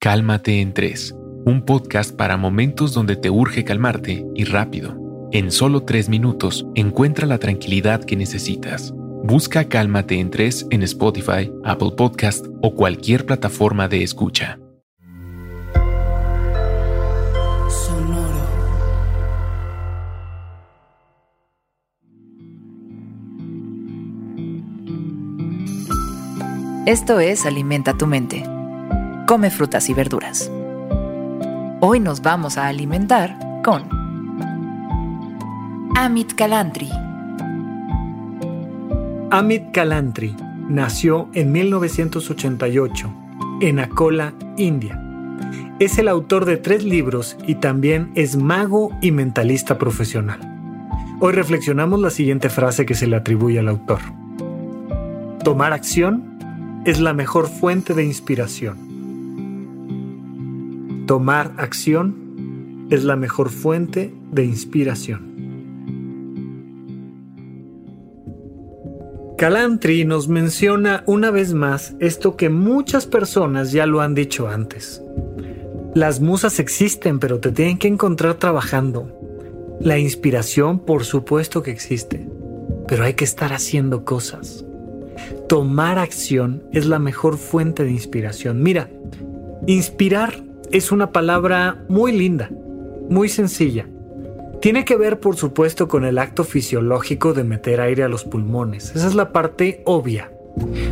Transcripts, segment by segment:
Cálmate en 3, un podcast para momentos donde te urge calmarte y rápido. En solo 3 minutos encuentra la tranquilidad que necesitas. Busca Cálmate en 3 en Spotify, Apple Podcast o cualquier plataforma de escucha. Sonoro. Esto es Alimenta tu mente come frutas y verduras. Hoy nos vamos a alimentar con Amit Kalantri. Amit Kalantri nació en 1988 en Akola, India. Es el autor de tres libros y también es mago y mentalista profesional. Hoy reflexionamos la siguiente frase que se le atribuye al autor. Tomar acción es la mejor fuente de inspiración. Tomar acción es la mejor fuente de inspiración. Calantri nos menciona una vez más esto que muchas personas ya lo han dicho antes. Las musas existen, pero te tienen que encontrar trabajando. La inspiración, por supuesto que existe, pero hay que estar haciendo cosas. Tomar acción es la mejor fuente de inspiración. Mira, inspirar es una palabra muy linda, muy sencilla. Tiene que ver, por supuesto, con el acto fisiológico de meter aire a los pulmones. Esa es la parte obvia.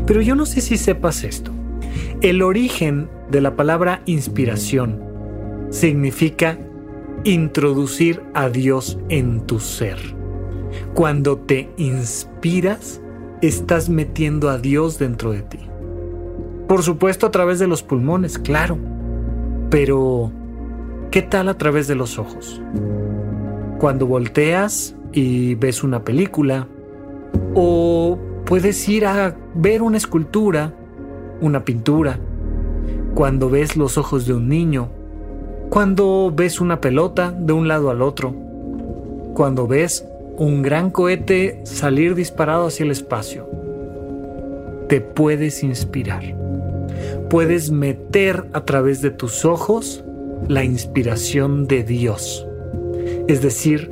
Pero yo no sé si sepas esto. El origen de la palabra inspiración significa introducir a Dios en tu ser. Cuando te inspiras, estás metiendo a Dios dentro de ti. Por supuesto a través de los pulmones, claro. Pero, ¿qué tal a través de los ojos? Cuando volteas y ves una película, o puedes ir a ver una escultura, una pintura, cuando ves los ojos de un niño, cuando ves una pelota de un lado al otro, cuando ves un gran cohete salir disparado hacia el espacio. Te puedes inspirar puedes meter a través de tus ojos la inspiración de Dios, es decir,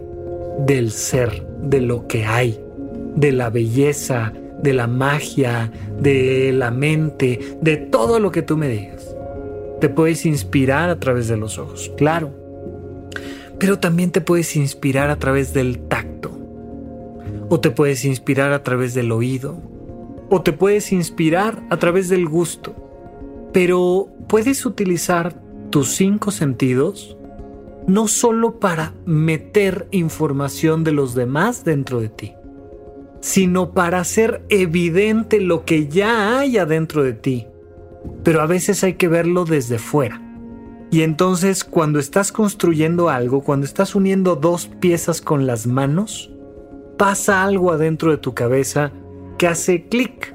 del ser, de lo que hay, de la belleza, de la magia, de la mente, de todo lo que tú me digas. Te puedes inspirar a través de los ojos, claro, pero también te puedes inspirar a través del tacto, o te puedes inspirar a través del oído, o te puedes inspirar a través del gusto pero puedes utilizar tus cinco sentidos no solo para meter información de los demás dentro de ti, sino para hacer evidente lo que ya hay adentro de ti. Pero a veces hay que verlo desde fuera. Y entonces cuando estás construyendo algo, cuando estás uniendo dos piezas con las manos, pasa algo adentro de tu cabeza que hace clic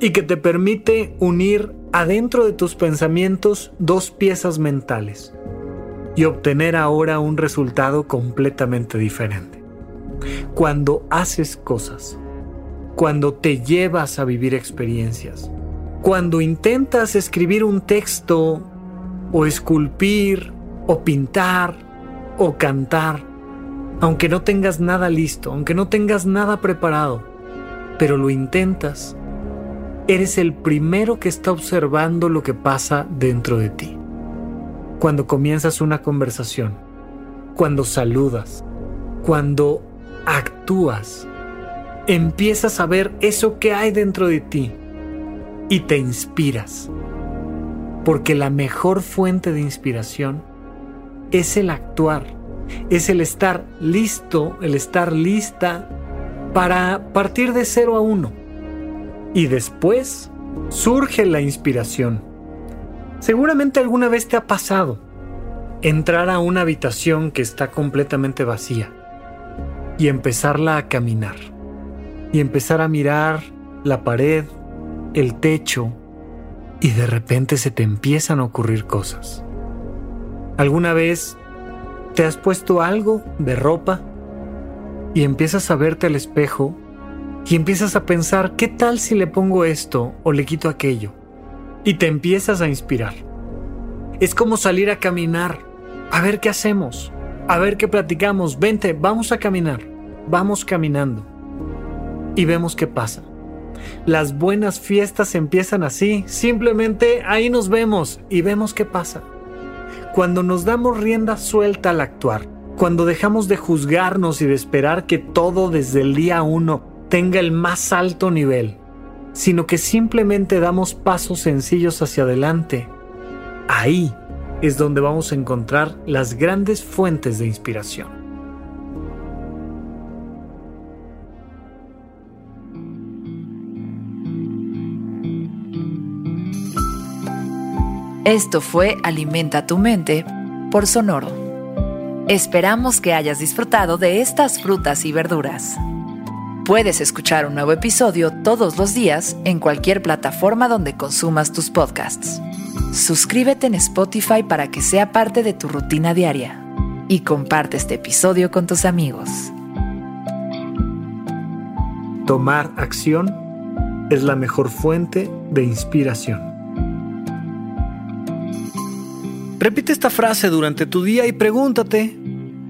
y que te permite unir adentro de tus pensamientos dos piezas mentales y obtener ahora un resultado completamente diferente. Cuando haces cosas, cuando te llevas a vivir experiencias, cuando intentas escribir un texto o esculpir o pintar o cantar, aunque no tengas nada listo, aunque no tengas nada preparado, pero lo intentas eres el primero que está observando lo que pasa dentro de ti. Cuando comienzas una conversación, cuando saludas, cuando actúas, empiezas a ver eso que hay dentro de ti y te inspiras. Porque la mejor fuente de inspiración es el actuar, es el estar listo, el estar lista para partir de cero a uno y después surge la inspiración. Seguramente alguna vez te ha pasado entrar a una habitación que está completamente vacía y empezarla a caminar y empezar a mirar la pared, el techo y de repente se te empiezan a ocurrir cosas. ¿Alguna vez te has puesto algo de ropa y empiezas a verte al espejo y empiezas a pensar, ¿qué tal si le pongo esto o le quito aquello? Y te empiezas a inspirar. Es como salir a caminar, a ver qué hacemos, a ver qué platicamos. Vente, vamos a caminar. Vamos caminando. Y vemos qué pasa. Las buenas fiestas empiezan así. Simplemente ahí nos vemos y vemos qué pasa. Cuando nos damos rienda suelta al actuar, cuando dejamos de juzgarnos y de esperar que todo desde el día uno tenga el más alto nivel, sino que simplemente damos pasos sencillos hacia adelante, ahí es donde vamos a encontrar las grandes fuentes de inspiración. Esto fue Alimenta tu mente por Sonoro. Esperamos que hayas disfrutado de estas frutas y verduras. Puedes escuchar un nuevo episodio todos los días en cualquier plataforma donde consumas tus podcasts. Suscríbete en Spotify para que sea parte de tu rutina diaria y comparte este episodio con tus amigos. Tomar acción es la mejor fuente de inspiración. Repite esta frase durante tu día y pregúntate,